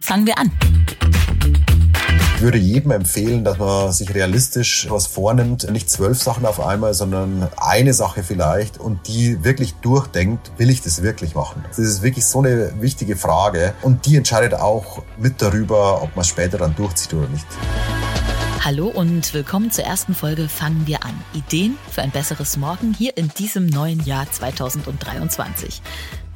Fangen wir an. Ich würde jedem empfehlen, dass man sich realistisch was vornimmt, nicht zwölf Sachen auf einmal, sondern eine Sache vielleicht und die wirklich durchdenkt, will ich das wirklich machen? Das ist wirklich so eine wichtige Frage und die entscheidet auch mit darüber, ob man es später dann durchzieht oder nicht. Hallo und willkommen zur ersten Folge Fangen wir an. Ideen für ein besseres Morgen hier in diesem neuen Jahr 2023.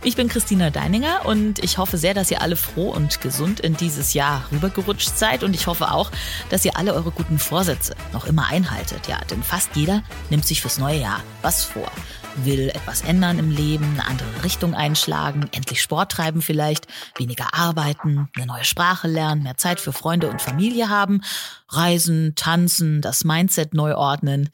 Ich bin Christina Deininger und ich hoffe sehr, dass ihr alle froh und gesund in dieses Jahr rübergerutscht seid und ich hoffe auch, dass ihr alle eure guten Vorsätze noch immer einhaltet. Ja, denn fast jeder nimmt sich fürs neue Jahr was vor. Will etwas ändern im Leben, eine andere Richtung einschlagen, endlich Sport treiben vielleicht, weniger arbeiten, eine neue Sprache lernen, mehr Zeit für Freunde und Familie haben, reisen, tanzen, das Mindset neu ordnen.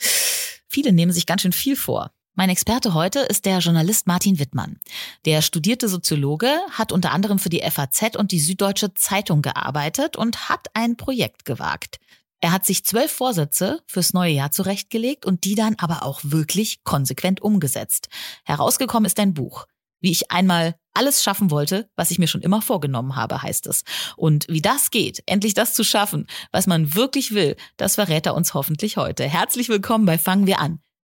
Viele nehmen sich ganz schön viel vor. Mein Experte heute ist der Journalist Martin Wittmann. Der studierte Soziologe hat unter anderem für die FAZ und die Süddeutsche Zeitung gearbeitet und hat ein Projekt gewagt. Er hat sich zwölf Vorsätze fürs neue Jahr zurechtgelegt und die dann aber auch wirklich konsequent umgesetzt. Herausgekommen ist ein Buch. Wie ich einmal alles schaffen wollte, was ich mir schon immer vorgenommen habe, heißt es. Und wie das geht, endlich das zu schaffen, was man wirklich will, das verrät er uns hoffentlich heute. Herzlich willkommen bei Fangen wir an.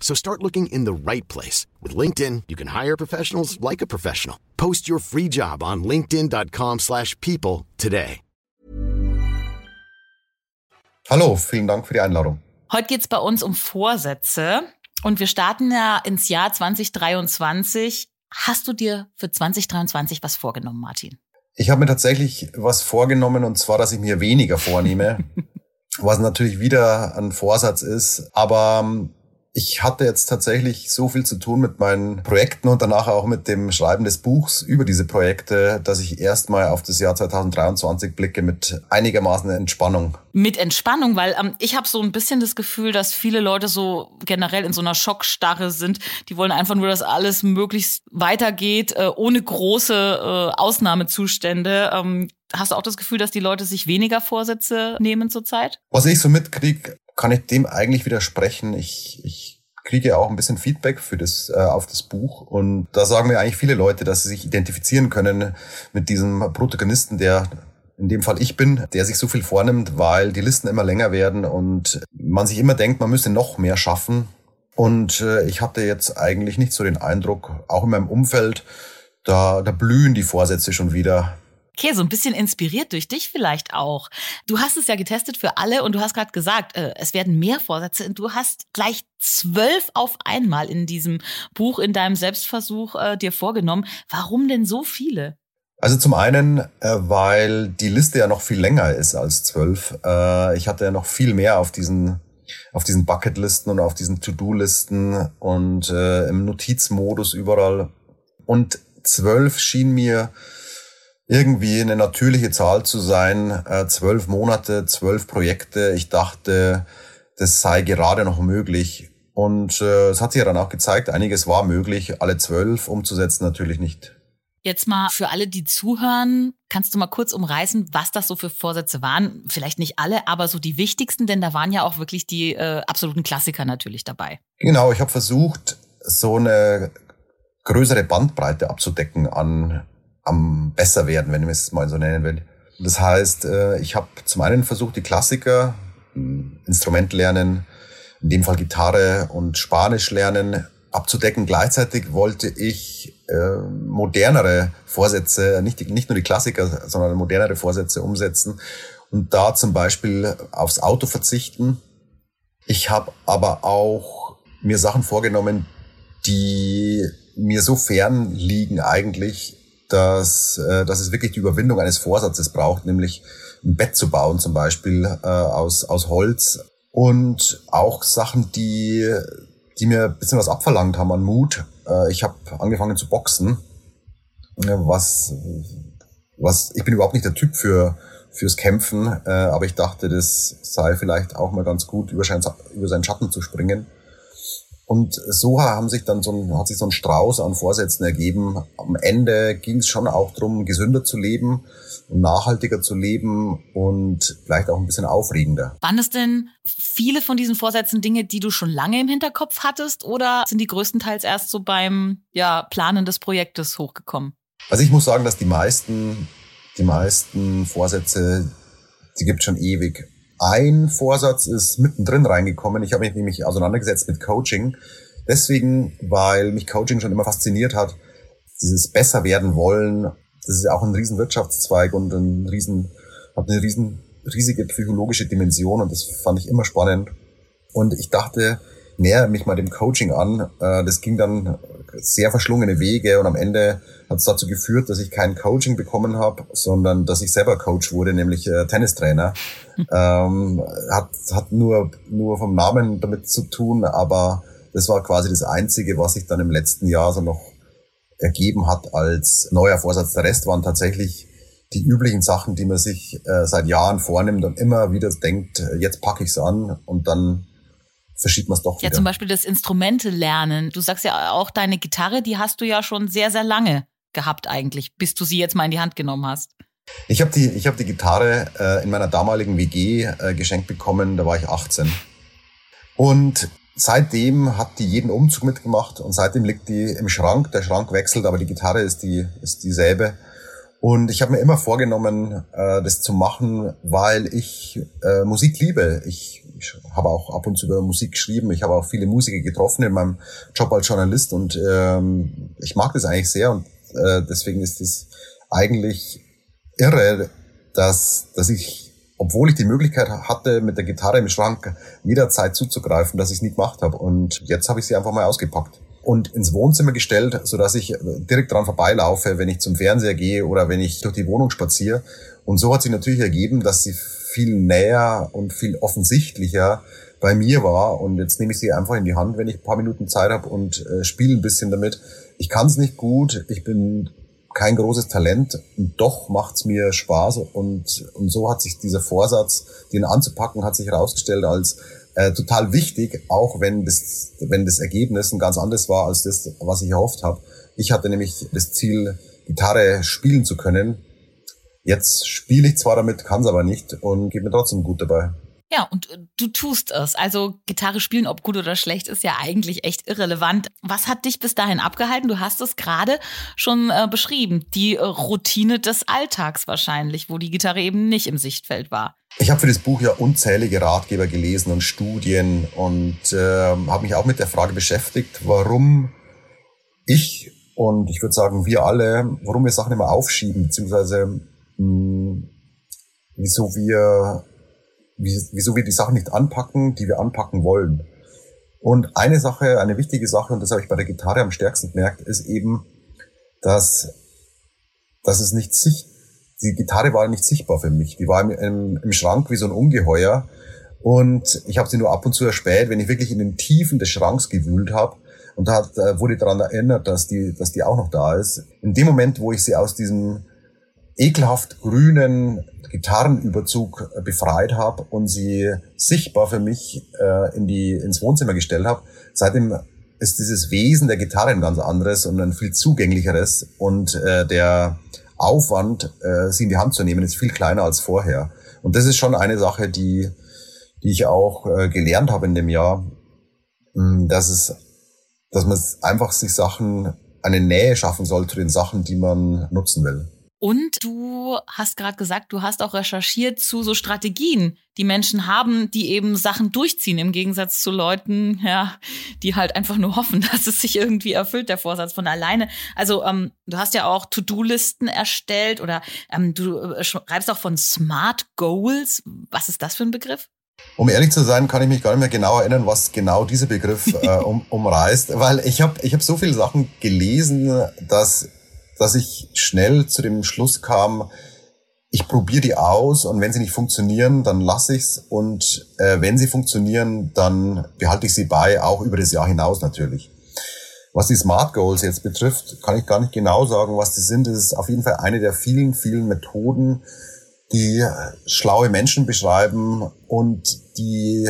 So start looking in the right place. With LinkedIn, you can hire professionals like a professional. Post your free job on linkedin.com slash people today. Hallo, vielen Dank für die Einladung. Heute geht's bei uns um Vorsätze und wir starten ja ins Jahr 2023. Hast du dir für 2023 was vorgenommen, Martin? Ich habe mir tatsächlich was vorgenommen und zwar, dass ich mir weniger vornehme, was natürlich wieder ein Vorsatz ist. Aber ähm, ich hatte jetzt tatsächlich so viel zu tun mit meinen Projekten und danach auch mit dem Schreiben des Buchs über diese Projekte, dass ich erstmal auf das Jahr 2023 blicke mit einigermaßen Entspannung. Mit Entspannung, weil ähm, ich habe so ein bisschen das Gefühl, dass viele Leute so generell in so einer Schockstarre sind. Die wollen einfach nur, dass alles möglichst weitergeht, äh, ohne große äh, Ausnahmezustände. Ähm, Hast du auch das Gefühl, dass die Leute sich weniger Vorsätze nehmen zurzeit? Was ich so mitkriege, kann ich dem eigentlich widersprechen. Ich, ich kriege auch ein bisschen Feedback für das, äh, auf das Buch. Und da sagen mir eigentlich viele Leute, dass sie sich identifizieren können mit diesem Protagonisten, der in dem Fall ich bin, der sich so viel vornimmt, weil die Listen immer länger werden und man sich immer denkt, man müsste noch mehr schaffen. Und äh, ich hatte jetzt eigentlich nicht so den Eindruck, auch in meinem Umfeld, da, da blühen die Vorsätze schon wieder. Okay, so ein bisschen inspiriert durch dich vielleicht auch. Du hast es ja getestet für alle und du hast gerade gesagt, äh, es werden mehr Vorsätze. Und du hast gleich zwölf auf einmal in diesem Buch, in deinem Selbstversuch äh, dir vorgenommen. Warum denn so viele? Also zum einen, äh, weil die Liste ja noch viel länger ist als zwölf. Äh, ich hatte ja noch viel mehr auf diesen auf diesen Bucketlisten und auf diesen To-Do-Listen und äh, im Notizmodus überall. Und zwölf schien mir irgendwie eine natürliche Zahl zu sein. Äh, zwölf Monate, zwölf Projekte. Ich dachte, das sei gerade noch möglich. Und äh, es hat sich ja dann auch gezeigt, einiges war möglich, alle zwölf umzusetzen natürlich nicht. Jetzt mal für alle, die zuhören, kannst du mal kurz umreißen, was das so für Vorsätze waren? Vielleicht nicht alle, aber so die wichtigsten, denn da waren ja auch wirklich die äh, absoluten Klassiker natürlich dabei. Genau, ich habe versucht, so eine größere Bandbreite abzudecken an am besser werden, wenn ich es mal so nennen will. Das heißt, äh, ich habe zum einen versucht, die Klassiker, hm, Instrument lernen, in dem Fall Gitarre und Spanisch lernen, abzudecken. Gleichzeitig wollte ich äh, modernere Vorsätze, nicht, nicht nur die Klassiker, sondern modernere Vorsätze umsetzen und da zum Beispiel aufs Auto verzichten. Ich habe aber auch mir Sachen vorgenommen, die mir so fern liegen eigentlich, dass, äh, dass es wirklich die Überwindung eines Vorsatzes braucht, nämlich ein Bett zu bauen zum Beispiel äh, aus, aus Holz und auch Sachen, die, die mir ein bisschen was abverlangt haben an Mut. Äh, ich habe angefangen zu boxen, was, was ich bin überhaupt nicht der Typ für fürs Kämpfen, äh, aber ich dachte, das sei vielleicht auch mal ganz gut, über, über seinen Schatten zu springen. Und so haben sich dann so ein, hat sich so ein Strauß an Vorsätzen ergeben. Am Ende ging es schon auch darum, gesünder zu leben und nachhaltiger zu leben und vielleicht auch ein bisschen aufregender. Waren es denn viele von diesen Vorsätzen Dinge, die du schon lange im Hinterkopf hattest oder sind die größtenteils erst so beim ja, Planen des Projektes hochgekommen? Also ich muss sagen, dass die meisten, die meisten Vorsätze, die gibt schon ewig. Ein Vorsatz ist mittendrin reingekommen. Ich habe mich nämlich auseinandergesetzt mit Coaching. Deswegen, weil mich Coaching schon immer fasziniert hat, dieses besser werden wollen. Das ist ja auch ein riesen Wirtschaftszweig und ein riesen, hat eine riesen, riesige psychologische Dimension und das fand ich immer spannend. Und ich dachte, näher mich mal dem Coaching an. Äh, das ging dann sehr verschlungene Wege und am Ende hat es dazu geführt, dass ich kein Coaching bekommen habe, sondern dass ich selber Coach wurde, nämlich äh, Tennistrainer. ähm, hat, hat nur, nur vom Namen damit zu tun, aber das war quasi das Einzige, was sich dann im letzten Jahr so noch ergeben hat als neuer Vorsatz. Der Rest waren tatsächlich die üblichen Sachen, die man sich äh, seit Jahren vornimmt und immer wieder denkt, äh, jetzt packe ich es an und dann verschiebt man es doch wieder. Ja, zum Beispiel das Instrumente lernen. Du sagst ja auch, deine Gitarre, die hast du ja schon sehr, sehr lange gehabt eigentlich, bis du sie jetzt mal in die Hand genommen hast. Ich habe die, ich hab die Gitarre äh, in meiner damaligen WG äh, geschenkt bekommen, da war ich 18. Und seitdem hat die jeden Umzug mitgemacht und seitdem liegt die im Schrank. Der Schrank wechselt, aber die Gitarre ist, die, ist dieselbe. Und ich habe mir immer vorgenommen, äh, das zu machen, weil ich äh, Musik liebe. Ich ich habe auch ab und zu über Musik geschrieben. Ich habe auch viele Musiker getroffen in meinem Job als Journalist und ähm, ich mag das eigentlich sehr und äh, deswegen ist es eigentlich irre, dass, dass ich, obwohl ich die Möglichkeit hatte, mit der Gitarre im Schrank jederzeit zuzugreifen, dass ich es nie gemacht habe. Und jetzt habe ich sie einfach mal ausgepackt und ins Wohnzimmer gestellt, so dass ich direkt dran vorbeilaufe, wenn ich zum Fernseher gehe oder wenn ich durch die Wohnung spaziere. Und so hat sich natürlich ergeben, dass sie viel näher und viel offensichtlicher bei mir war. Und jetzt nehme ich sie einfach in die Hand, wenn ich ein paar Minuten Zeit habe und äh, spiele ein bisschen damit. Ich kann es nicht gut, ich bin kein großes Talent und doch macht's mir Spaß und, und so hat sich dieser Vorsatz, den anzupacken, hat sich herausgestellt als äh, total wichtig, auch wenn das, wenn das Ergebnis ein ganz anderes war als das, was ich erhofft habe. Ich hatte nämlich das Ziel, Gitarre spielen zu können Jetzt spiele ich zwar damit, kann es aber nicht und geht mir trotzdem gut dabei. Ja, und äh, du tust es. Also Gitarre spielen, ob gut oder schlecht, ist ja eigentlich echt irrelevant. Was hat dich bis dahin abgehalten? Du hast es gerade schon äh, beschrieben. Die äh, Routine des Alltags wahrscheinlich, wo die Gitarre eben nicht im Sichtfeld war. Ich habe für das Buch ja unzählige Ratgeber gelesen und Studien und äh, habe mich auch mit der Frage beschäftigt, warum ich und ich würde sagen wir alle, warum wir Sachen immer aufschieben, beziehungsweise hm, wieso wir, wieso wir die Sachen nicht anpacken, die wir anpacken wollen. Und eine Sache, eine wichtige Sache, und das habe ich bei der Gitarre am stärksten gemerkt, ist eben, dass, dass es nicht sich, die Gitarre war nicht sichtbar für mich. Die war im, im, im Schrank wie so ein Ungeheuer. Und ich habe sie nur ab und zu erspäht, wenn ich wirklich in den Tiefen des Schranks gewühlt habe. Und da äh, wurde daran erinnert, dass die, dass die auch noch da ist. In dem Moment, wo ich sie aus diesem ekelhaft grünen Gitarrenüberzug äh, befreit habe und sie sichtbar für mich äh, in die, ins Wohnzimmer gestellt habe. Seitdem ist dieses Wesen der Gitarre ein ganz anderes und ein viel zugänglicheres und äh, der Aufwand, äh, sie in die Hand zu nehmen, ist viel kleiner als vorher. Und das ist schon eine Sache, die, die ich auch äh, gelernt habe in dem Jahr, mh, hm, dass es, dass man einfach sich Sachen, eine Nähe schaffen soll zu den Sachen, die man nutzen will. Und du hast gerade gesagt, du hast auch recherchiert zu so Strategien, die Menschen haben, die eben Sachen durchziehen, im Gegensatz zu Leuten, ja, die halt einfach nur hoffen, dass es sich irgendwie erfüllt, der Vorsatz von alleine. Also ähm, du hast ja auch To-Do-Listen erstellt oder ähm, du äh, schreibst auch von Smart Goals. Was ist das für ein Begriff? Um ehrlich zu sein, kann ich mich gar nicht mehr genau erinnern, was genau dieser Begriff äh, um, umreißt, weil ich habe ich hab so viele Sachen gelesen, dass dass ich schnell zu dem Schluss kam, ich probiere die aus und wenn sie nicht funktionieren, dann lasse ich's und äh, wenn sie funktionieren, dann behalte ich sie bei, auch über das Jahr hinaus natürlich. Was die Smart Goals jetzt betrifft, kann ich gar nicht genau sagen, was die sind. Das ist auf jeden Fall eine der vielen, vielen Methoden, die schlaue Menschen beschreiben und die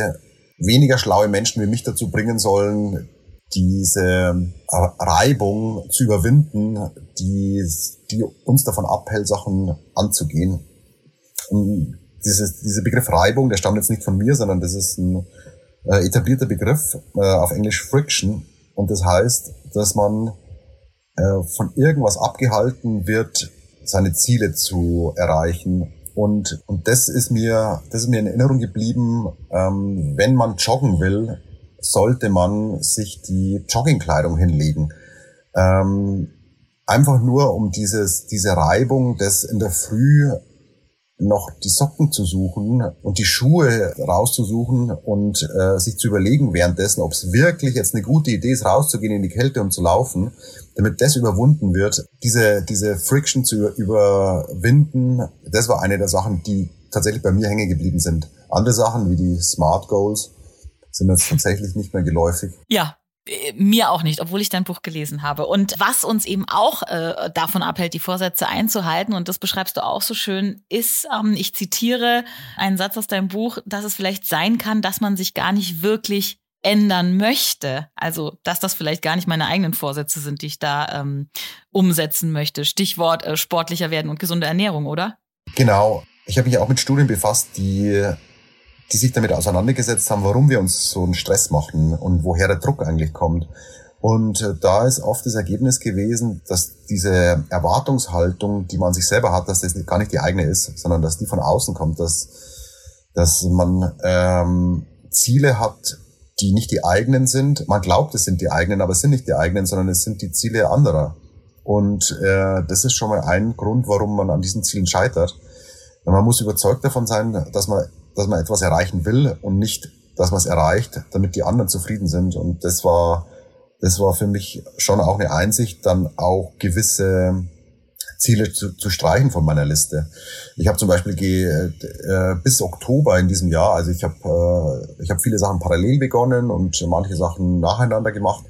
weniger schlaue Menschen wie mich dazu bringen sollen, diese Reibung zu überwinden, die, die uns davon abhält, Sachen anzugehen. Und dieses, dieser Begriff Reibung, der stammt jetzt nicht von mir, sondern das ist ein äh, etablierter Begriff, äh, auf Englisch Friction. Und das heißt, dass man äh, von irgendwas abgehalten wird, seine Ziele zu erreichen. Und, und das ist mir, das ist mir in Erinnerung geblieben, ähm, wenn man joggen will, sollte man sich die Joggingkleidung hinlegen. Ähm, einfach nur um dieses, diese Reibung, das in der Früh noch die Socken zu suchen und die Schuhe rauszusuchen und äh, sich zu überlegen währenddessen, ob es wirklich jetzt eine gute Idee ist, rauszugehen in die Kälte und zu laufen, damit das überwunden wird, diese, diese Friction zu überwinden, das war eine der Sachen, die tatsächlich bei mir hängen geblieben sind. Andere Sachen wie die Smart Goals sind jetzt tatsächlich nicht mehr geläufig. Ja, äh, mir auch nicht, obwohl ich dein Buch gelesen habe. Und was uns eben auch äh, davon abhält, die Vorsätze einzuhalten, und das beschreibst du auch so schön, ist, ähm, ich zitiere einen Satz aus deinem Buch, dass es vielleicht sein kann, dass man sich gar nicht wirklich ändern möchte. Also, dass das vielleicht gar nicht meine eigenen Vorsätze sind, die ich da ähm, umsetzen möchte. Stichwort äh, sportlicher werden und gesunde Ernährung, oder? Genau. Ich habe mich auch mit Studien befasst, die die sich damit auseinandergesetzt haben, warum wir uns so einen Stress machen und woher der Druck eigentlich kommt. Und äh, da ist oft das Ergebnis gewesen, dass diese Erwartungshaltung, die man sich selber hat, dass das gar nicht die eigene ist, sondern dass die von außen kommt, dass, dass man ähm, Ziele hat, die nicht die eigenen sind. Man glaubt, es sind die eigenen, aber es sind nicht die eigenen, sondern es sind die Ziele anderer. Und äh, das ist schon mal ein Grund, warum man an diesen Zielen scheitert. Man muss überzeugt davon sein, dass man dass man etwas erreichen will und nicht, dass man es erreicht, damit die anderen zufrieden sind. Und das war, das war für mich schon auch eine Einsicht, dann auch gewisse Ziele zu, zu streichen von meiner Liste. Ich habe zum Beispiel ge, äh, bis Oktober in diesem Jahr, also ich habe äh, ich habe viele Sachen parallel begonnen und manche Sachen nacheinander gemacht.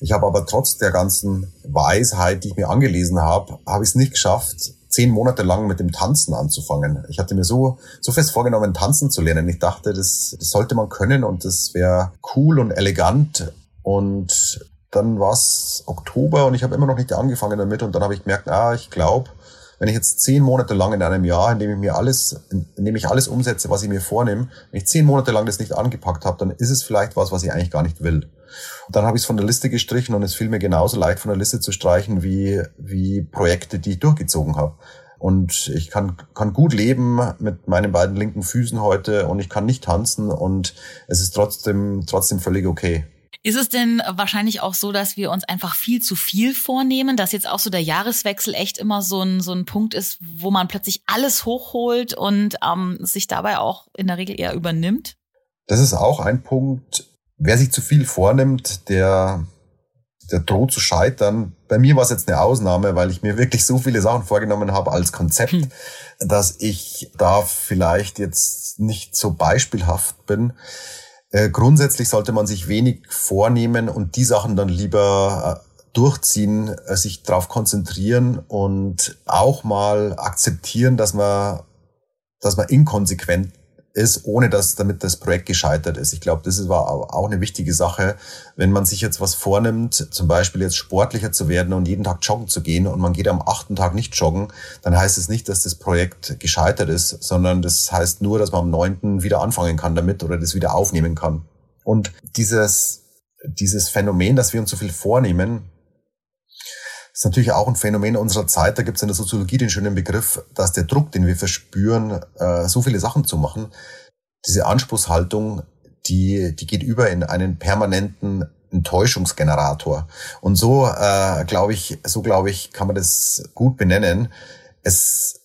Ich habe aber trotz der ganzen Weisheit, die ich mir angelesen habe, habe ich es nicht geschafft, zehn Monate lang mit dem Tanzen anzufangen. Ich hatte mir so, so fest vorgenommen, tanzen zu lernen. Ich dachte, das, das sollte man können und das wäre cool und elegant. Und dann war es Oktober und ich habe immer noch nicht angefangen damit. Und dann habe ich gemerkt, ah, ich glaube, wenn ich jetzt zehn Monate lang in einem Jahr, in dem ich mir alles, in dem ich alles umsetze, was ich mir vornehme, wenn ich zehn Monate lang das nicht angepackt habe, dann ist es vielleicht was, was ich eigentlich gar nicht will. Und dann habe ich es von der Liste gestrichen und es fiel mir genauso leicht von der Liste zu streichen wie, wie Projekte, die ich durchgezogen habe. Und ich kann, kann gut leben mit meinen beiden linken Füßen heute und ich kann nicht tanzen und es ist trotzdem, trotzdem völlig okay. Ist es denn wahrscheinlich auch so, dass wir uns einfach viel zu viel vornehmen, dass jetzt auch so der Jahreswechsel echt immer so ein, so ein Punkt ist, wo man plötzlich alles hochholt und ähm, sich dabei auch in der Regel eher übernimmt? Das ist auch ein Punkt. Wer sich zu viel vornimmt, der, der droht zu scheitern. Bei mir war es jetzt eine Ausnahme, weil ich mir wirklich so viele Sachen vorgenommen habe als Konzept, hm. dass ich da vielleicht jetzt nicht so beispielhaft bin. Äh, grundsätzlich sollte man sich wenig vornehmen und die Sachen dann lieber äh, durchziehen, äh, sich darauf konzentrieren und auch mal akzeptieren, dass man, dass man inkonsequent ist, ohne dass damit das Projekt gescheitert ist. Ich glaube, das war auch eine wichtige Sache, wenn man sich jetzt was vornimmt, zum Beispiel jetzt sportlicher zu werden und jeden Tag joggen zu gehen und man geht am achten Tag nicht joggen, dann heißt es nicht, dass das Projekt gescheitert ist, sondern das heißt nur, dass man am neunten wieder anfangen kann damit oder das wieder aufnehmen kann. Und dieses, dieses Phänomen, dass wir uns so viel vornehmen, ist natürlich auch ein Phänomen unserer Zeit. Da gibt es in der Soziologie den schönen Begriff, dass der Druck, den wir verspüren, äh, so viele Sachen zu machen, diese Anspruchshaltung, die, die geht über in einen permanenten Enttäuschungsgenerator. Und so äh, glaube ich, so glaube ich, kann man das gut benennen. Es,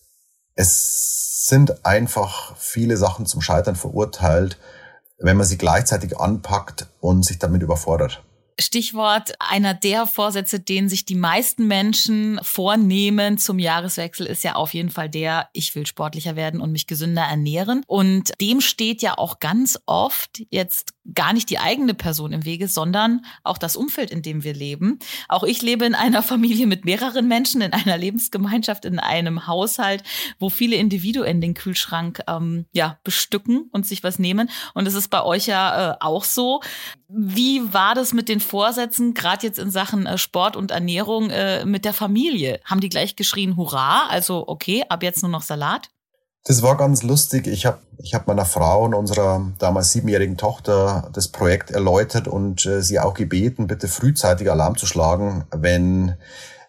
es sind einfach viele Sachen zum Scheitern verurteilt, wenn man sie gleichzeitig anpackt und sich damit überfordert. Stichwort einer der Vorsätze, den sich die meisten Menschen vornehmen zum Jahreswechsel, ist ja auf jeden Fall der, ich will sportlicher werden und mich gesünder ernähren. Und dem steht ja auch ganz oft jetzt gar nicht die eigene Person im Wege, sondern auch das Umfeld, in dem wir leben. Auch ich lebe in einer Familie mit mehreren Menschen, in einer Lebensgemeinschaft, in einem Haushalt, wo viele Individuen den Kühlschrank ähm, ja bestücken und sich was nehmen. Und es ist bei euch ja äh, auch so. Wie war das mit den Vorsätzen, gerade jetzt in Sachen äh, Sport und Ernährung äh, mit der Familie? Haben die gleich geschrien, hurra, also okay, ab jetzt nur noch Salat? Das war ganz lustig. Ich habe ich hab meiner Frau und unserer damals siebenjährigen Tochter das Projekt erläutert und äh, sie auch gebeten, bitte frühzeitig Alarm zu schlagen, wenn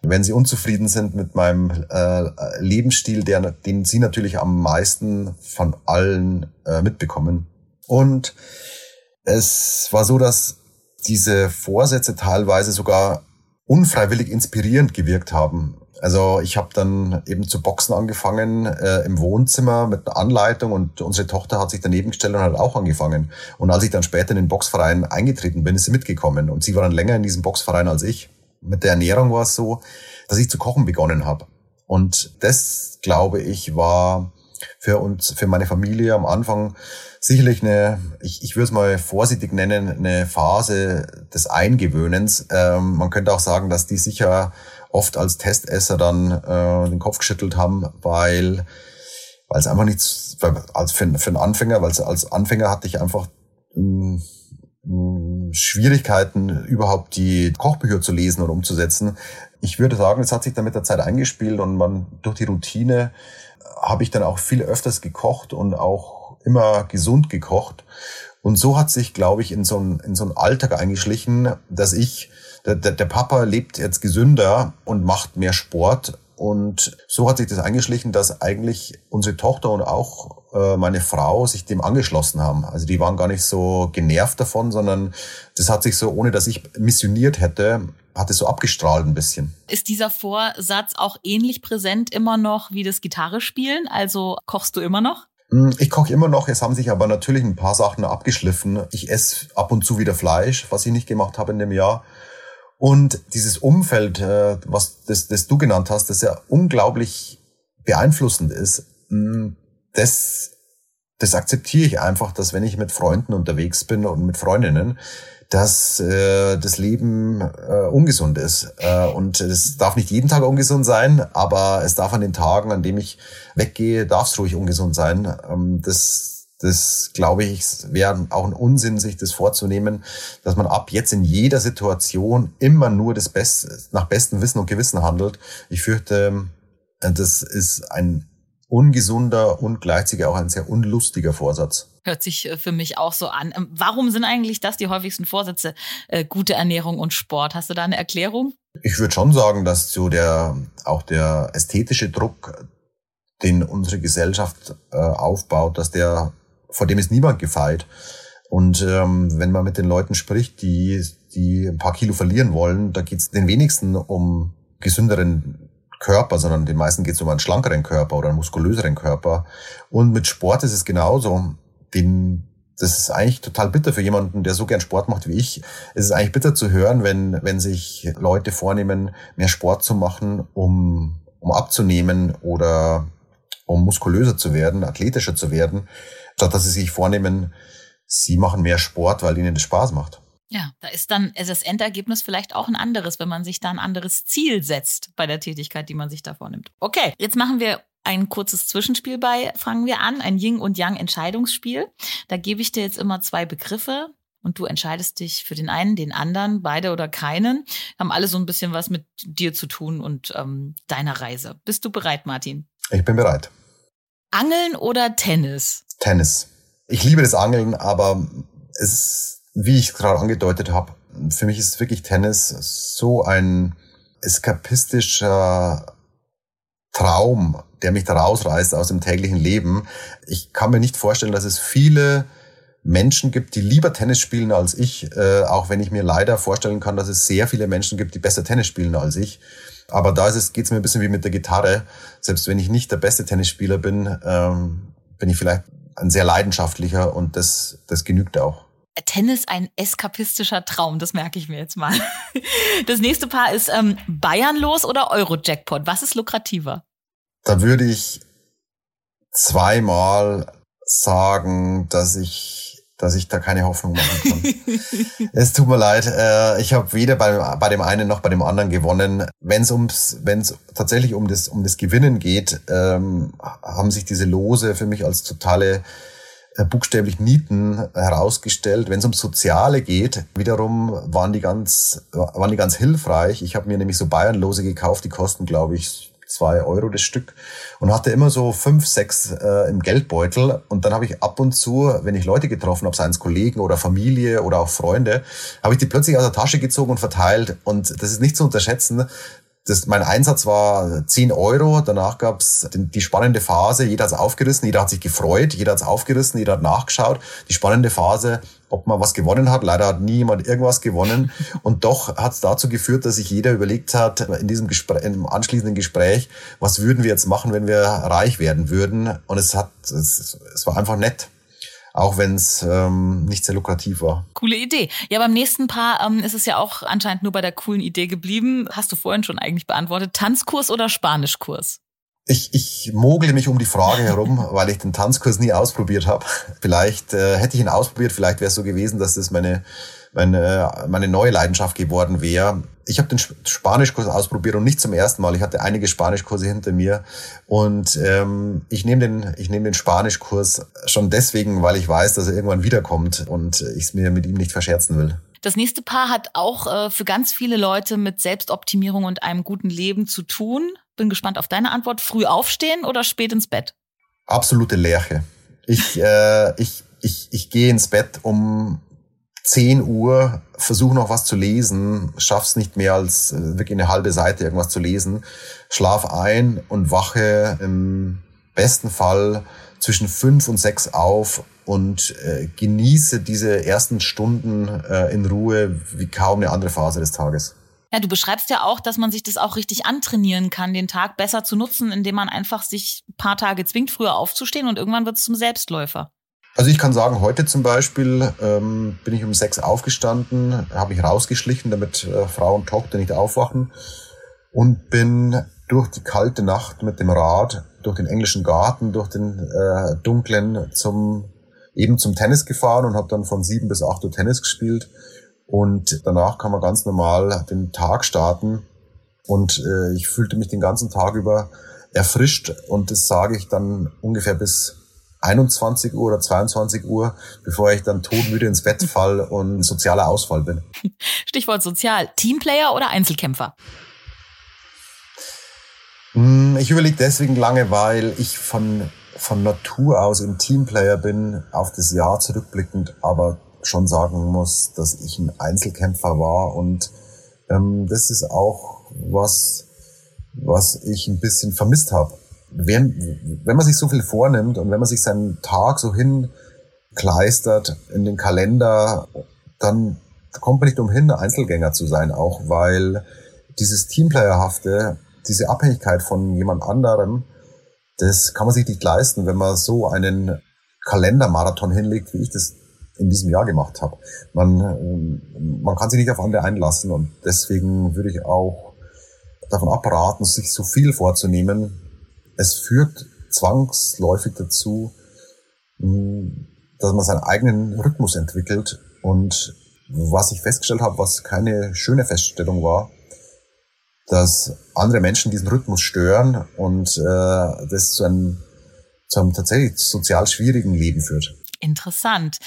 wenn sie unzufrieden sind mit meinem äh, Lebensstil, der, den sie natürlich am meisten von allen äh, mitbekommen. Und es war so, dass diese Vorsätze teilweise sogar unfreiwillig inspirierend gewirkt haben. Also ich habe dann eben zu boxen angefangen äh, im Wohnzimmer mit einer Anleitung und unsere Tochter hat sich daneben gestellt und hat auch angefangen. Und als ich dann später in den Boxverein eingetreten bin, ist sie mitgekommen und sie war dann länger in diesem Boxverein als ich. Mit der Ernährung war es so, dass ich zu kochen begonnen habe. Und das, glaube ich, war für uns, für meine Familie am Anfang sicherlich eine, ich, ich würde es mal vorsichtig nennen, eine Phase des Eingewöhnens. Ähm, man könnte auch sagen, dass die sicher oft als Testesser dann äh, den Kopf geschüttelt haben, weil weil es einfach nichts, weil, als für, für einen Anfänger, weil als Anfänger hatte ich einfach mh, mh, Schwierigkeiten, überhaupt die Kochbücher zu lesen und umzusetzen. Ich würde sagen, es hat sich dann mit der Zeit eingespielt und man durch die Routine habe ich dann auch viel öfters gekocht und auch immer gesund gekocht. Und so hat sich, glaube ich, in so ein, in so ein Alltag eingeschlichen, dass ich der, der, der Papa lebt jetzt gesünder und macht mehr Sport. Und so hat sich das eingeschlichen, dass eigentlich unsere Tochter und auch äh, meine Frau sich dem angeschlossen haben. Also die waren gar nicht so genervt davon, sondern das hat sich so, ohne dass ich missioniert hätte, hat es so abgestrahlt ein bisschen. Ist dieser Vorsatz auch ähnlich präsent immer noch wie das Gitarre spielen? Also kochst du immer noch? Hm, ich koche immer noch, es haben sich aber natürlich ein paar Sachen abgeschliffen. Ich esse ab und zu wieder Fleisch, was ich nicht gemacht habe in dem Jahr. Und dieses Umfeld, äh, was das, das du genannt hast, das ja unglaublich beeinflussend ist, mm, das, das akzeptiere ich einfach, dass wenn ich mit Freunden unterwegs bin und mit Freundinnen, dass äh, das Leben äh, ungesund ist. Äh, und es darf nicht jeden Tag ungesund sein, aber es darf an den Tagen, an dem ich weggehe, darf es ruhig ungesund sein. Ähm, das, das glaube ich, wäre auch ein Unsinn, sich das vorzunehmen, dass man ab jetzt in jeder Situation immer nur das Beste, nach bestem Wissen und Gewissen handelt. Ich fürchte, das ist ein ungesunder und gleichzeitig auch ein sehr unlustiger Vorsatz. Hört sich äh, für mich auch so an. Ähm, warum sind eigentlich das die häufigsten Vorsätze? Äh, gute Ernährung und Sport. Hast du da eine Erklärung? Ich würde schon sagen, dass so der, auch der ästhetische Druck, den unsere Gesellschaft äh, aufbaut, dass der vor dem ist niemand gefeit. Und ähm, wenn man mit den Leuten spricht, die, die ein paar Kilo verlieren wollen, da geht es den wenigsten um gesünderen Körper, sondern den meisten geht es um einen schlankeren Körper oder einen muskulöseren Körper. Und mit Sport ist es genauso. Den, das ist eigentlich total bitter für jemanden, der so gern Sport macht wie ich. Es ist eigentlich bitter zu hören, wenn, wenn sich Leute vornehmen, mehr Sport zu machen, um, um abzunehmen oder um muskulöser zu werden, athletischer zu werden statt dass sie sich vornehmen, sie machen mehr Sport, weil ihnen das Spaß macht. Ja, da ist dann das Endergebnis vielleicht auch ein anderes, wenn man sich da ein anderes Ziel setzt bei der Tätigkeit, die man sich da vornimmt. Okay, jetzt machen wir ein kurzes Zwischenspiel bei, fangen wir an, ein Yin und Yang Entscheidungsspiel. Da gebe ich dir jetzt immer zwei Begriffe und du entscheidest dich für den einen, den anderen, beide oder keinen. Haben alle so ein bisschen was mit dir zu tun und ähm, deiner Reise. Bist du bereit, Martin? Ich bin bereit. Angeln oder Tennis? Tennis. Ich liebe das Angeln, aber es ist, wie ich gerade angedeutet habe, für mich ist wirklich Tennis so ein eskapistischer Traum, der mich da rausreißt aus dem täglichen Leben. Ich kann mir nicht vorstellen, dass es viele Menschen gibt, die lieber Tennis spielen als ich, äh, auch wenn ich mir leider vorstellen kann, dass es sehr viele Menschen gibt, die besser Tennis spielen als ich. Aber da ist es, geht's mir ein bisschen wie mit der Gitarre. Selbst wenn ich nicht der beste Tennisspieler bin, ähm, bin ich vielleicht ein sehr leidenschaftlicher und das, das genügt auch. Tennis ein eskapistischer Traum, das merke ich mir jetzt mal. Das nächste Paar ist ähm, Bayern los oder Euro-Jackpot. Was ist lukrativer? Da würde ich zweimal sagen, dass ich dass ich da keine Hoffnung machen kann. es tut mir leid. Äh, ich habe weder bei, bei dem einen noch bei dem anderen gewonnen. Wenn es ums, wenn es tatsächlich um das um das Gewinnen geht, ähm, haben sich diese Lose für mich als totale äh, buchstäblich Nieten herausgestellt. Wenn es ums Soziale geht, wiederum waren die ganz, waren die ganz hilfreich. Ich habe mir nämlich so Bayernlose gekauft, die kosten, glaube ich, zwei Euro das Stück und hatte immer so fünf, sechs äh, im Geldbeutel. Und dann habe ich ab und zu, wenn ich Leute getroffen habe, seien es Kollegen oder Familie oder auch Freunde, habe ich die plötzlich aus der Tasche gezogen und verteilt. Und das ist nicht zu unterschätzen, das, mein Einsatz war 10 Euro. Danach gab's die spannende Phase. Jeder hat's aufgerissen, jeder hat sich gefreut, jeder hat's aufgerissen, jeder hat nachgeschaut. Die spannende Phase, ob man was gewonnen hat. Leider hat nie jemand irgendwas gewonnen. Und doch hat's dazu geführt, dass sich jeder überlegt hat, in diesem Gespräch, im anschließenden Gespräch, was würden wir jetzt machen, wenn wir reich werden würden? Und es hat, es, es war einfach nett auch wenn es ähm, nicht sehr lukrativ war. Coole Idee. Ja, beim nächsten Paar ähm, ist es ja auch anscheinend nur bei der coolen Idee geblieben. Hast du vorhin schon eigentlich beantwortet. Tanzkurs oder Spanischkurs? Ich, ich mogle mich um die Frage herum, weil ich den Tanzkurs nie ausprobiert habe. Vielleicht äh, hätte ich ihn ausprobiert, vielleicht wäre es so gewesen, dass das meine meine, meine neue Leidenschaft geworden wäre. Ich habe den Spanischkurs ausprobiert und nicht zum ersten Mal. Ich hatte einige Spanischkurse hinter mir und ähm, ich nehme den, ich nehme den Spanischkurs schon deswegen, weil ich weiß, dass er irgendwann wiederkommt und ich es mir mit ihm nicht verscherzen will. Das nächste Paar hat auch äh, für ganz viele Leute mit Selbstoptimierung und einem guten Leben zu tun. Bin gespannt auf deine Antwort. Früh aufstehen oder spät ins Bett? Absolute Lerche. Ich, äh, ich, ich, ich gehe ins Bett um 10 Uhr, versuch noch was zu lesen, schaff's nicht mehr als äh, wirklich eine halbe Seite irgendwas zu lesen, schlaf ein und wache im besten Fall zwischen fünf und sechs auf und äh, genieße diese ersten Stunden äh, in Ruhe wie kaum eine andere Phase des Tages. Ja, du beschreibst ja auch, dass man sich das auch richtig antrainieren kann, den Tag besser zu nutzen, indem man einfach sich ein paar Tage zwingt, früher aufzustehen und irgendwann wird es zum Selbstläufer. Also ich kann sagen, heute zum Beispiel ähm, bin ich um sechs aufgestanden, habe mich rausgeschlichen, damit äh, Frau und Tochter nicht aufwachen und bin durch die kalte Nacht mit dem Rad, durch den englischen Garten, durch den äh, dunklen zum eben zum Tennis gefahren und habe dann von sieben bis acht Uhr Tennis gespielt. Und danach kann man ganz normal den Tag starten. Und äh, ich fühlte mich den ganzen Tag über erfrischt und das sage ich dann ungefähr bis 21 Uhr oder 22 Uhr, bevor ich dann todmüde ins Bett fall und sozialer Ausfall bin. Stichwort sozial. Teamplayer oder Einzelkämpfer? Hm, ich überlege deswegen lange, weil ich von, von Natur aus ein Teamplayer bin, auf das Jahr zurückblickend, aber schon sagen muss, dass ich ein Einzelkämpfer war und ähm, das ist auch was, was ich ein bisschen vermisst habe wenn, wenn man sich so viel vornimmt und wenn man sich seinen Tag so hinkleistert in den Kalender, dann kommt man nicht umhin, Einzelgänger zu sein, auch weil dieses Teamplayerhafte, diese Abhängigkeit von jemand anderem, das kann man sich nicht leisten, wenn man so einen Kalendermarathon hinlegt, wie ich das in diesem Jahr gemacht habe. Man, man kann sich nicht auf andere einlassen und deswegen würde ich auch davon abraten, sich so viel vorzunehmen, es führt zwangsläufig dazu, dass man seinen eigenen Rhythmus entwickelt. Und was ich festgestellt habe, was keine schöne Feststellung war, dass andere Menschen diesen Rhythmus stören und äh, das zu einem, zu einem tatsächlich sozial schwierigen Leben führt. Interessant.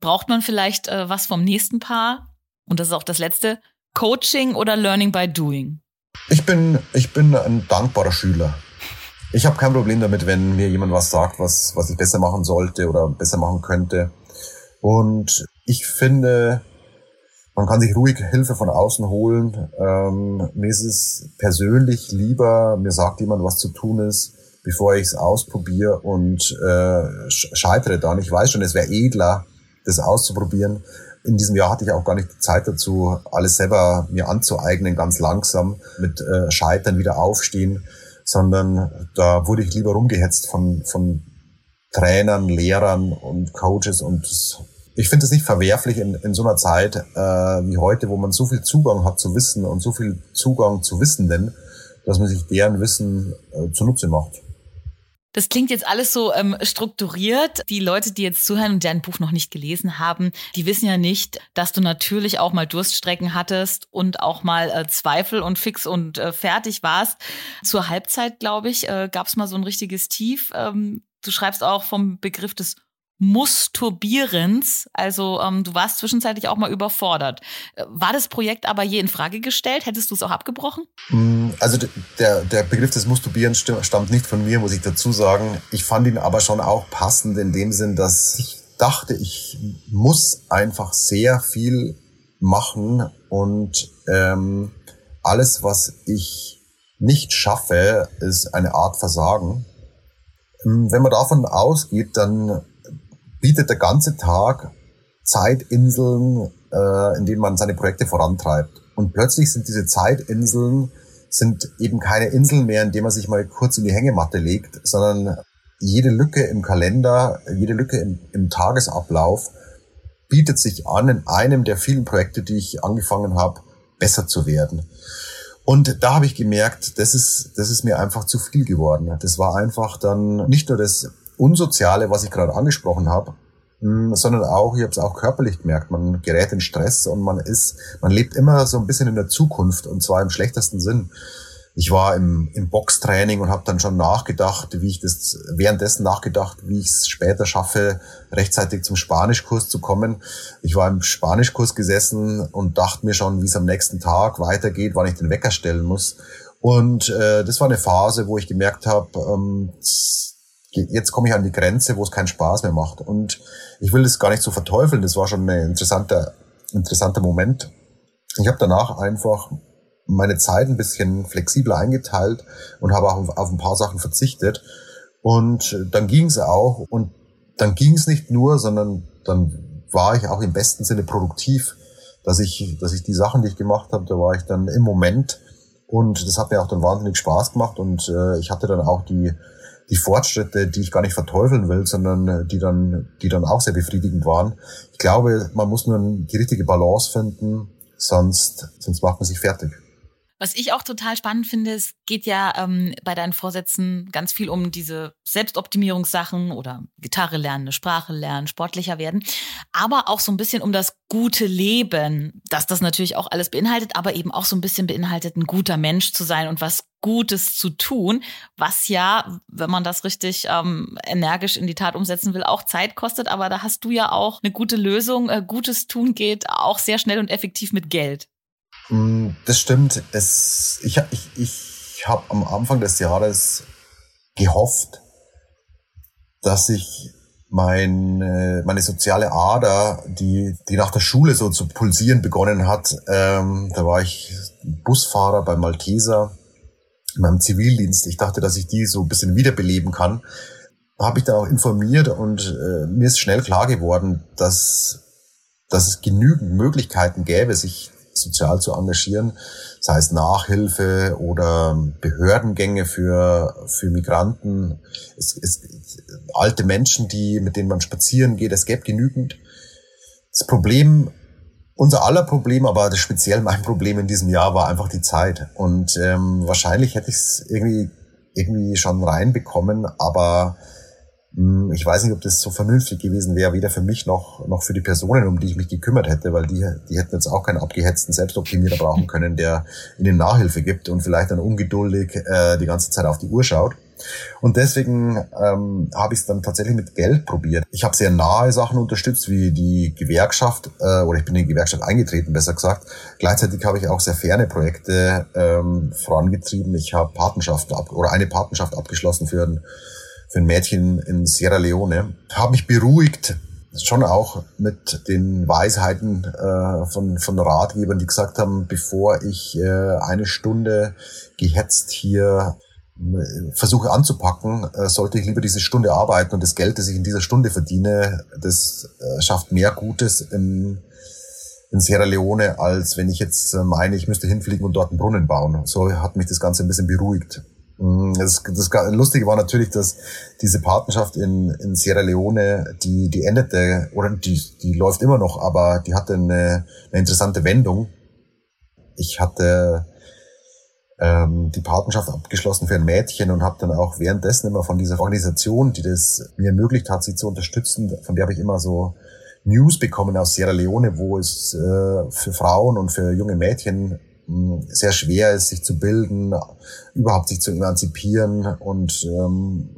Braucht man vielleicht äh, was vom nächsten Paar? Und das ist auch das letzte. Coaching oder Learning by Doing? Ich bin, ich bin ein dankbarer Schüler. Ich habe kein Problem damit, wenn mir jemand was sagt, was, was ich besser machen sollte oder besser machen könnte. Und ich finde, man kann sich ruhig Hilfe von außen holen. Ähm, mir ist es persönlich lieber, mir sagt jemand, was zu tun ist, bevor ich es ausprobiere und äh, scheitere dann. Ich weiß schon, es wäre edler, das auszuprobieren. In diesem Jahr hatte ich auch gar nicht die Zeit dazu, alles selber mir anzueignen, ganz langsam mit äh, Scheitern wieder aufstehen sondern da wurde ich lieber rumgehetzt von, von Trainern, Lehrern und Coaches und ich finde es nicht verwerflich in, in so einer Zeit äh, wie heute, wo man so viel Zugang hat zu Wissen und so viel Zugang zu Wissenden, dass man sich deren Wissen äh, zunutze macht. Das klingt jetzt alles so ähm, strukturiert. Die Leute, die jetzt zuhören und dein Buch noch nicht gelesen haben, die wissen ja nicht, dass du natürlich auch mal Durststrecken hattest und auch mal äh, Zweifel und fix und äh, fertig warst. Zur Halbzeit, glaube ich, äh, gab es mal so ein richtiges Tief. Ähm, du schreibst auch vom Begriff des Musturbierens. Also ähm, du warst zwischenzeitlich auch mal überfordert. Äh, war das Projekt aber je in Frage gestellt? Hättest du es auch abgebrochen? Mm, also der, der Begriff des Musturbierens stammt nicht von mir, muss ich dazu sagen. Ich fand ihn aber schon auch passend in dem Sinn, dass ich dachte, ich muss einfach sehr viel machen und ähm, alles, was ich nicht schaffe, ist eine Art Versagen. Ähm, wenn man davon ausgeht, dann bietet der ganze Tag Zeitinseln, äh, in denen man seine Projekte vorantreibt. Und plötzlich sind diese Zeitinseln sind eben keine Inseln mehr, in denen man sich mal kurz in die Hängematte legt, sondern jede Lücke im Kalender, jede Lücke im, im Tagesablauf bietet sich an, in einem der vielen Projekte, die ich angefangen habe, besser zu werden. Und da habe ich gemerkt, das ist, das ist mir einfach zu viel geworden. Das war einfach dann nicht nur das Unsoziale, was ich gerade angesprochen habe, hm, sondern auch, ich habe es auch körperlich gemerkt, man gerät in Stress und man ist, man lebt immer so ein bisschen in der Zukunft und zwar im schlechtesten Sinn. Ich war im, im Boxtraining und habe dann schon nachgedacht, wie ich das währenddessen nachgedacht, wie ich es später schaffe, rechtzeitig zum Spanischkurs zu kommen. Ich war im Spanischkurs gesessen und dachte mir schon, wie es am nächsten Tag weitergeht, wann ich den Wecker stellen muss. Und äh, das war eine Phase, wo ich gemerkt habe, ähm, jetzt komme ich an die Grenze, wo es keinen Spaß mehr macht. Und ich will das gar nicht so verteufeln, das war schon ein interessanter, interessanter Moment. Ich habe danach einfach meine Zeit ein bisschen flexibler eingeteilt und habe auch auf ein paar Sachen verzichtet. Und dann ging es auch. Und dann ging es nicht nur, sondern dann war ich auch im besten Sinne produktiv, dass ich, dass ich die Sachen, die ich gemacht habe, da war ich dann im Moment. Und das hat mir auch dann wahnsinnig Spaß gemacht. Und äh, ich hatte dann auch die, die Fortschritte, die ich gar nicht verteufeln will, sondern äh, die dann, die dann auch sehr befriedigend waren. Ich glaube, man muss nur die richtige Balance finden, sonst, sonst macht man sich fertig. Was ich auch total spannend finde, es geht ja ähm, bei deinen Vorsätzen ganz viel um diese Selbstoptimierungssachen oder Gitarre lernen, eine Sprache lernen, sportlicher werden, aber auch so ein bisschen um das gute Leben, dass das natürlich auch alles beinhaltet, aber eben auch so ein bisschen beinhaltet, ein guter Mensch zu sein und was Gutes zu tun, was ja, wenn man das richtig ähm, energisch in die Tat umsetzen will, auch Zeit kostet. Aber da hast du ja auch eine gute Lösung. Äh, Gutes tun geht auch sehr schnell und effektiv mit Geld. Mm, das stimmt. Es, ich ich, ich habe am Anfang des Jahres gehofft, dass ich meine, meine soziale Ader, die, die nach der Schule so zu pulsieren begonnen hat, ähm, da war ich Busfahrer bei Malteser in meinem Zivildienst. Ich dachte, dass ich die so ein bisschen wiederbeleben kann. Habe ich dann auch informiert und äh, mir ist schnell klar geworden, dass, dass es genügend Möglichkeiten gäbe, sich sozial zu engagieren, sei es Nachhilfe oder Behördengänge für, für Migranten, es, es, alte Menschen, die, mit denen man spazieren geht, es gäbe genügend. Das Problem, unser aller Problem, aber das speziell mein Problem in diesem Jahr war einfach die Zeit. Und ähm, wahrscheinlich hätte ich es irgendwie, irgendwie schon reinbekommen, aber ich weiß nicht, ob das so vernünftig gewesen wäre, weder für mich noch, noch für die Personen, um die ich mich gekümmert hätte, weil die, die hätten jetzt auch keinen abgehetzten Selbstoptimierer brauchen können, der ihnen Nachhilfe gibt und vielleicht dann ungeduldig äh, die ganze Zeit auf die Uhr schaut. Und deswegen ähm, habe ich es dann tatsächlich mit Geld probiert. Ich habe sehr nahe Sachen unterstützt, wie die Gewerkschaft, äh, oder ich bin in die Gewerkschaft eingetreten, besser gesagt. Gleichzeitig habe ich auch sehr ferne Projekte ähm, vorangetrieben. Ich habe Patenschaften ab oder eine Patenschaft abgeschlossen für ein für ein Mädchen in Sierra Leone. Habe mich beruhigt, schon auch mit den Weisheiten äh, von, von Ratgebern, die gesagt haben, bevor ich äh, eine Stunde gehetzt hier äh, versuche anzupacken, äh, sollte ich lieber diese Stunde arbeiten und das Geld, das ich in dieser Stunde verdiene, das äh, schafft mehr Gutes im, in Sierra Leone, als wenn ich jetzt meine, ich müsste hinfliegen und dort einen Brunnen bauen. So hat mich das Ganze ein bisschen beruhigt. Mm, das, das Lustige war natürlich, dass diese Partnerschaft in, in Sierra Leone, die, die endete, oder die, die läuft immer noch, aber die hatte eine, eine interessante Wendung. Ich hatte ähm, die Patenschaft abgeschlossen für ein Mädchen und habe dann auch währenddessen immer von dieser Organisation, die das mir ermöglicht hat, sie zu unterstützen, von der habe ich immer so News bekommen aus Sierra Leone, wo es äh, für Frauen und für junge Mädchen sehr schwer ist, sich zu bilden, überhaupt sich zu emanzipieren. Und ähm,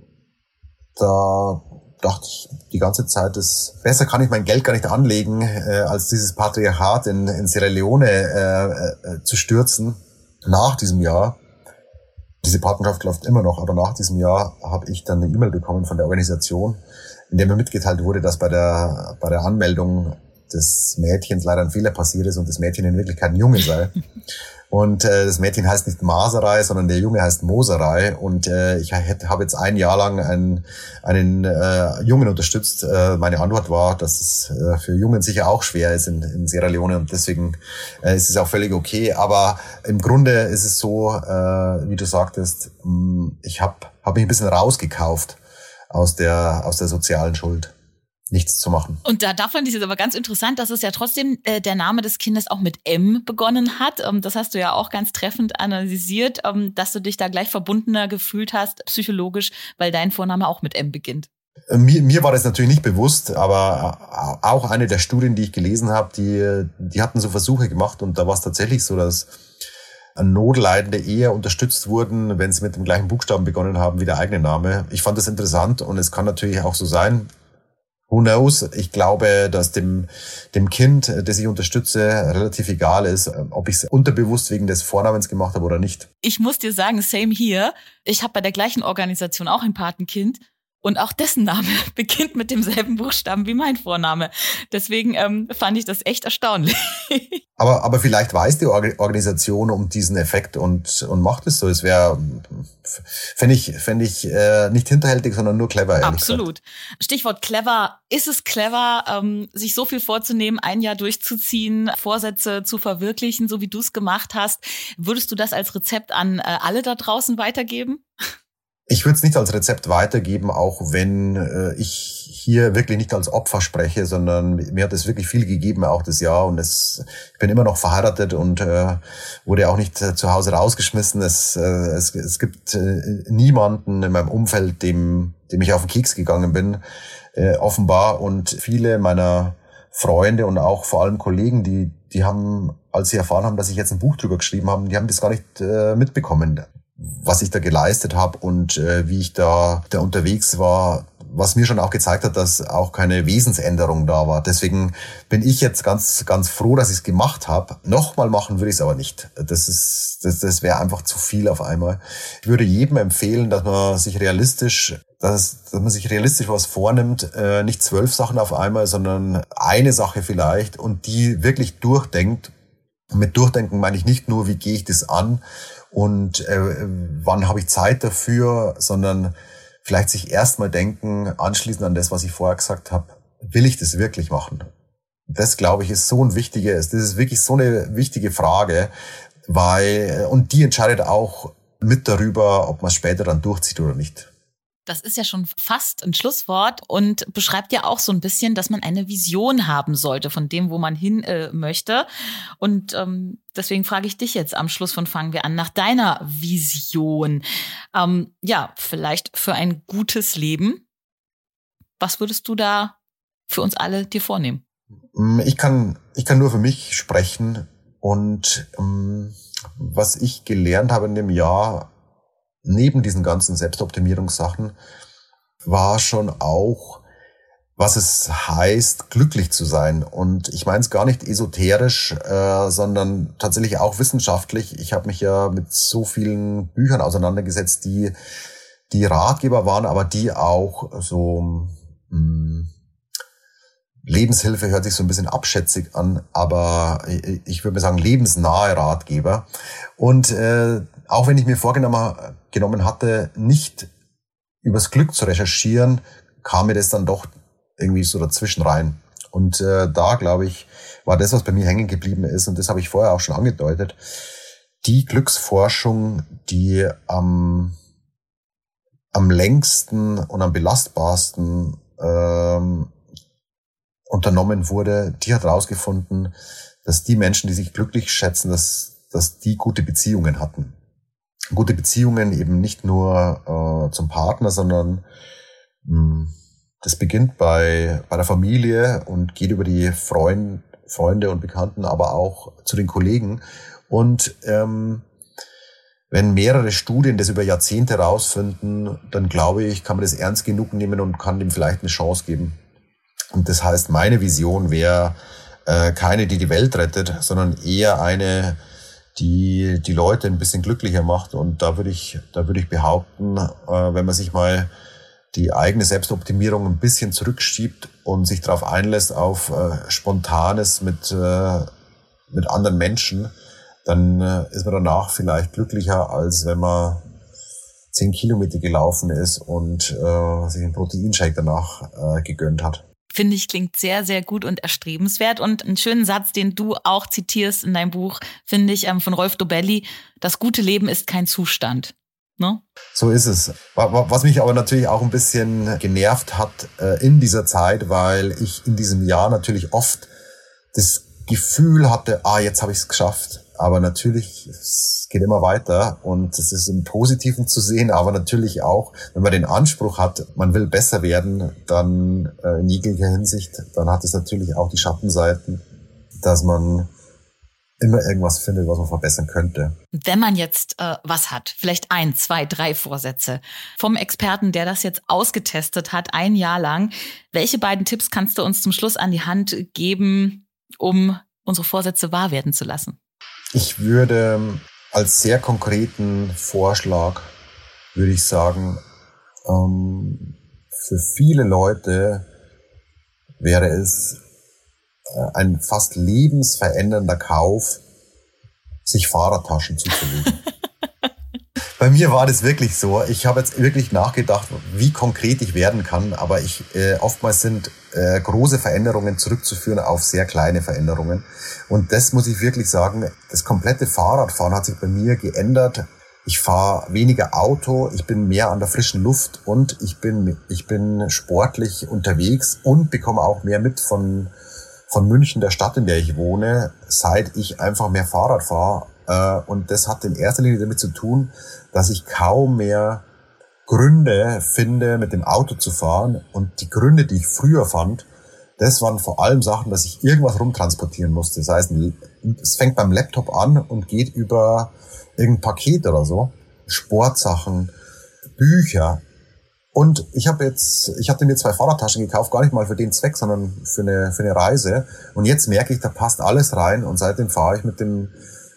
da dachte ich die ganze Zeit, dass besser kann ich mein Geld gar nicht anlegen, äh, als dieses Patriarchat in, in Sierra Leone äh, äh, zu stürzen. Nach diesem Jahr, diese Partnerschaft läuft immer noch, aber nach diesem Jahr habe ich dann eine E-Mail bekommen von der Organisation, in der mir mitgeteilt wurde, dass bei der, bei der Anmeldung des Mädchens leider ein Fehler passiert ist und das Mädchen in Wirklichkeit ein Junge sei. Und äh, das Mädchen heißt nicht Maserei, sondern der Junge heißt Moserei. Und äh, ich habe jetzt ein Jahr lang einen, einen äh, Jungen unterstützt. Äh, meine Antwort war, dass es äh, für Jungen sicher auch schwer ist in, in Sierra Leone und deswegen äh, ist es auch völlig okay. Aber im Grunde ist es so, äh, wie du sagtest, mh, hm, ich habe hab mich ein bisschen rausgekauft aus der, aus der sozialen Schuld nichts zu machen. Und da, da fand ich es aber ganz interessant, dass es ja trotzdem äh, der Name des Kindes auch mit M begonnen hat. Ähm, das hast du ja auch ganz treffend analysiert, ähm, dass du dich da gleich verbundener gefühlt hast, psychologisch, weil dein Vorname auch mit M beginnt. Äh, mir, mir war das natürlich nicht bewusst, aber äh, auch eine der Studien, die ich gelesen habe, die, die hatten so Versuche gemacht und da war es tatsächlich so, dass Notleidende eher unterstützt wurden, wenn sie mit dem gleichen Buchstaben begonnen haben wie der eigene Name. Ich fand das interessant und es kann natürlich auch so sein, Who knows? Ich glaube, dass dem, dem Kind, das ich unterstütze, relativ egal ist, ob ich es unterbewusst wegen des Vornamens gemacht habe oder nicht. Ich muss dir sagen, same hier. Ich habe bei der gleichen Organisation auch ein Patenkind und auch dessen Name beginnt mit demselben Buchstaben wie mein Vorname. Deswegen ähm, fand ich das echt erstaunlich. Aber, aber vielleicht weiß die Organisation um diesen Effekt und, und macht es so. Es wäre, fände ich, fänd ich äh, nicht hinterhältig, sondern nur clever. Absolut. Gesagt. Stichwort clever. Ist es clever, ähm, sich so viel vorzunehmen, ein Jahr durchzuziehen, Vorsätze zu verwirklichen, so wie du es gemacht hast? Würdest du das als Rezept an äh, alle da draußen weitergeben? Ich würde es nicht als Rezept weitergeben, auch wenn äh, ich hier wirklich nicht als Opfer spreche, sondern mir hat es wirklich viel gegeben, auch das Jahr. Und es, ich bin immer noch verheiratet und äh, wurde auch nicht äh, zu Hause rausgeschmissen. Es, äh, es, es gibt äh, niemanden in meinem Umfeld, dem, dem ich auf den Keks gegangen bin, äh, offenbar. Und viele meiner Freunde und auch vor allem Kollegen, die, die haben, als sie erfahren haben, dass ich jetzt ein Buch drüber geschrieben habe, die haben das gar nicht äh, mitbekommen was ich da geleistet habe und äh, wie ich da, da unterwegs war, was mir schon auch gezeigt hat, dass auch keine Wesensänderung da war. Deswegen bin ich jetzt ganz, ganz froh, dass ich es gemacht habe. Nochmal machen würde ich es aber nicht. Das ist, das, das wäre einfach zu viel auf einmal. Ich würde jedem empfehlen, dass man sich realistisch, dass, dass man sich realistisch was vornimmt, äh, nicht zwölf Sachen auf einmal, sondern eine Sache vielleicht und die wirklich durchdenkt. Mit Durchdenken meine ich nicht nur, wie gehe ich das an, und äh, wann habe ich Zeit dafür, sondern vielleicht sich erstmal denken, anschließend an das, was ich vorher gesagt habe, will ich das wirklich machen? Das, glaube ich, ist so ein wichtiger, das ist wirklich so eine wichtige Frage, weil, und die entscheidet auch mit darüber, ob man es später dann durchzieht oder nicht. Das ist ja schon fast ein Schlusswort und beschreibt ja auch so ein bisschen, dass man eine Vision haben sollte von dem, wo man hin äh, möchte. Und ähm, deswegen frage ich dich jetzt am Schluss von Fangen wir an nach deiner Vision. Ähm, ja, vielleicht für ein gutes Leben. Was würdest du da für uns alle dir vornehmen? Mm, ich kann, ich kann nur für mich sprechen und ähm, was ich gelernt habe in dem Jahr, neben diesen ganzen Selbstoptimierungssachen war schon auch, was es heißt, glücklich zu sein. Und ich meine es gar nicht esoterisch, äh, sondern tatsächlich auch wissenschaftlich. Ich habe mich ja mit so vielen Büchern auseinandergesetzt, die die Ratgeber waren, aber die auch so mh, hm, Lebenshilfe hört sich so ein bisschen abschätzig an, aber ich, würde mal sagen lebensnahe Ratgeber. Und äh, auch wenn ich mir vorgenommen genommen hatte, nicht übers Glück zu recherchieren, kam mir das dann doch irgendwie so dazwischen rein. Und äh, da, glaube ich, war das, was bei mir hängen geblieben ist, und das habe ich vorher auch schon angedeutet, die Glücksforschung, die am, am längsten und am belastbarsten ähm, unternommen wurde, die hat herausgefunden, dass die Menschen, die sich glücklich schätzen, dass, dass die gute Beziehungen hatten. Gute Beziehungen eben nicht nur äh, zum Partner, sondern mh, hm, das beginnt bei, bei der Familie und geht über die Freund, Freunde und Bekannten, aber auch zu den Kollegen. Und ähm, wenn mehrere Studien das über Jahrzehnte herausfinden, dann glaube ich, kann man das ernst genug nehmen und kann dem vielleicht eine Chance geben. Und das heißt, meine Vision wäre äh, keine, die die Welt rettet, sondern eher eine, die die Leute ein bisschen glücklicher macht. Und da würde ich, da würde ich behaupten, äh, wenn man sich mal die eigene Selbstoptimierung ein bisschen zurückschiebt und sich darauf einlässt auf äh, Spontanes mit, äh, mit anderen Menschen, dann ist man danach vielleicht glücklicher, als wenn man zehn Kilometer gelaufen ist und äh, sich einen Proteinshake danach äh, gegönnt hat finde ich, klingt sehr, sehr gut und erstrebenswert. Und einen schönen Satz, den du auch zitierst in deinem Buch, finde ich, ähm, von Rolf Dobelli, das gute Leben ist kein Zustand. Ne? So ist es. Was mich aber natürlich auch ein bisschen genervt hat äh, in dieser Zeit, weil ich in diesem Jahr natürlich oft das Gefühl hatte, ah, jetzt habe ich es geschafft. Aber natürlich, es geht immer weiter und es ist im Positiven zu sehen, aber natürlich auch, wenn man den Anspruch hat, man will besser werden, dann äh, in jeglicher Hinsicht, dann hat es natürlich auch die Schattenseiten, dass man immer irgendwas findet, was man verbessern könnte. Wenn man jetzt äh, was hat, vielleicht ein, zwei, drei Vorsätze vom Experten, der das jetzt ausgetestet hat, ein Jahr lang, welche beiden Tipps kannst du uns zum Schluss an die Hand geben, um unsere Vorsätze wahr werden zu lassen? Ich würde als sehr konkreten Vorschlag, würde ich sagen, ähm, für viele Leute wäre es äh, ein fast lebensverändernder Kauf, sich Fahrradtaschen zuzulegen. Bei mir war das wirklich so. Ich habe jetzt wirklich nachgedacht, wie konkret ich werden kann, aber ich äh, oftmals sind äh, große Veränderungen zurückzuführen auf sehr kleine Veränderungen. Und das muss ich wirklich sagen, das komplette Fahrradfahren hat sich bei mir geändert. Ich fahre weniger Auto, ich bin mehr an der frischen Luft und ich bin, ich bin sportlich unterwegs und bekomme auch mehr mit von, von München, der Stadt, in der ich wohne, seit ich einfach mehr Fahrrad fahre. Äh, und das hat in erster Linie damit zu tun, dass ich kaum mehr Gründe finde, mit dem Auto zu fahren. Und die Gründe, die ich früher fand, das waren vor allem Sachen, dass ich irgendwas rumtransportieren musste. Das heißt, es fängt beim Laptop an und geht über irgendein Paket oder so. Sportsachen, Bücher. Und ich habe jetzt, ich hatte mir zwei Fahrradtaschen gekauft, gar nicht mal für den Zweck, sondern für eine, für eine Reise. Und jetzt merke ich, da passt alles rein und seitdem fahre ich mit dem,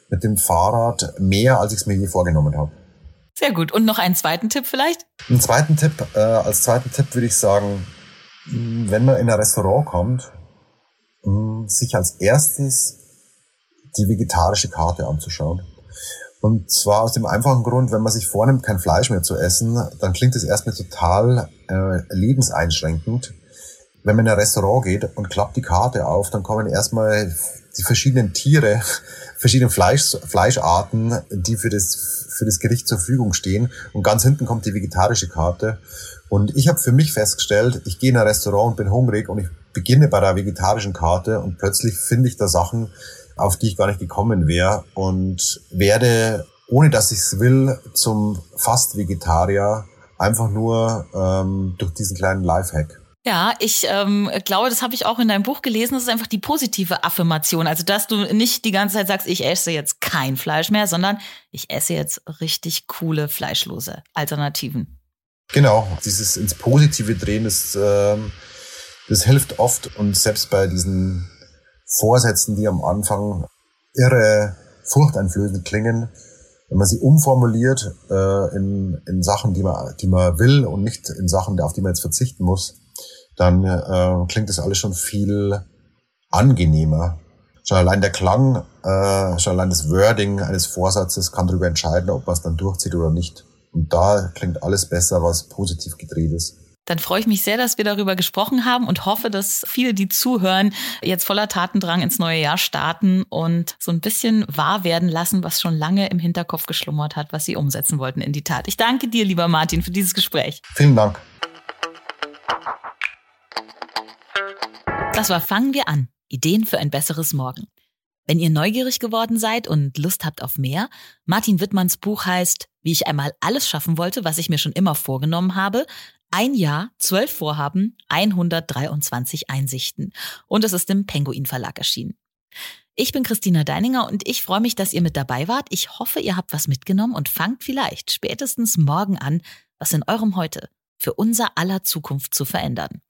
mit dem Fahrrad mehr, als ich es mir je vorgenommen habe. Sehr gut. Und noch einen zweiten Tipp vielleicht? Einen zweiten Tipp, äh, als zweiten Tipp würde ich sagen, wenn man in ein Restaurant kommt, sich als erstes die vegetarische Karte anzuschauen. Und zwar aus dem einfachen Grund, wenn man sich vornimmt, kein Fleisch mehr zu essen, dann klingt es erstmal total äh, lebenseinschränkend. Wenn man in ein Restaurant geht und klappt die Karte auf, dann kommen erstmal die verschiedenen Tiere, verschiedene Fleisch, Fleischarten, die für das, für das Gericht zur Verfügung stehen. Und ganz hinten kommt die vegetarische Karte. Und ich habe für mich festgestellt, ich gehe in ein Restaurant und bin hungrig und ich beginne bei der vegetarischen Karte und plötzlich finde ich da Sachen, auf die ich gar nicht gekommen wäre und werde, ohne dass ich es will, zum fast Vegetarier, einfach nur ähm, durch diesen kleinen Lifehack. Ja, ich ähm, glaube, das habe ich auch in deinem Buch gelesen. Das ist einfach die positive Affirmation. Also, dass du nicht die ganze Zeit sagst, ich esse jetzt kein Fleisch mehr, sondern ich esse jetzt richtig coole, fleischlose Alternativen. Genau, dieses ins Positive drehen, das, ähm, das hilft oft und selbst bei diesen Vorsätzen, die am Anfang irre furchteinflößend klingen, wenn man sie umformuliert äh, in, in Sachen, die man, die man will und nicht in Sachen, auf die man jetzt verzichten muss, dann äh, klingt das alles schon viel angenehmer. Schon allein der Klang, äh, schon allein das Wording eines Vorsatzes kann darüber entscheiden, ob man es dann durchzieht oder nicht. Und da klingt alles besser, was positiv gedreht ist. Dann freue ich mich sehr, dass wir darüber gesprochen haben und hoffe, dass viele, die zuhören, jetzt voller Tatendrang ins neue Jahr starten und so ein bisschen wahr werden lassen, was schon lange im Hinterkopf geschlummert hat, was sie umsetzen wollten in die Tat. Ich danke dir, lieber Martin, für dieses Gespräch. Vielen Dank. Das war Fangen wir an. Ideen für ein besseres Morgen. Wenn ihr neugierig geworden seid und Lust habt auf mehr, Martin Wittmanns Buch heißt Wie ich einmal alles schaffen wollte, was ich mir schon immer vorgenommen habe. Ein Jahr, zwölf Vorhaben, 123 Einsichten. Und es ist im Penguin Verlag erschienen. Ich bin Christina Deininger und ich freue mich, dass ihr mit dabei wart. Ich hoffe, ihr habt was mitgenommen und fangt vielleicht spätestens morgen an, was in eurem Heute für unser aller Zukunft zu verändern.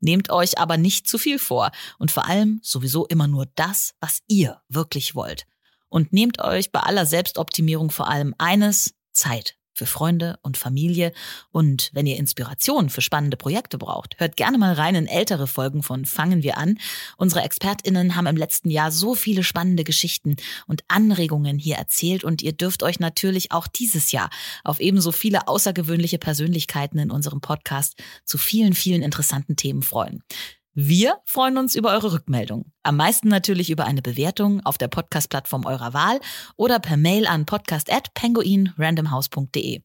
Nehmt euch aber nicht zu viel vor und vor allem sowieso immer nur das, was ihr wirklich wollt. Und nehmt euch bei aller Selbstoptimierung vor allem eines, Zeit für Freunde und Familie. Und wenn ihr Inspiration für spannende Projekte braucht, hört gerne mal rein in ältere Folgen von Fangen wir an. Unsere ExpertInnen haben im letzten Jahr so viele spannende Geschichten und Anregungen hier erzählt und ihr dürft euch natürlich auch dieses Jahr auf ebenso viele außergewöhnliche Persönlichkeiten in unserem Podcast zu vielen, vielen interessanten Themen freuen. Wir freuen uns über eure Rückmeldung. Am meisten natürlich über eine Bewertung auf der Podcast-Plattform eurer Wahl oder per Mail an podcast@penguinrandomhouse.de.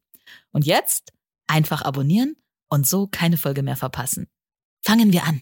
Und jetzt einfach abonnieren und so keine Folge mehr verpassen. Fangen wir an.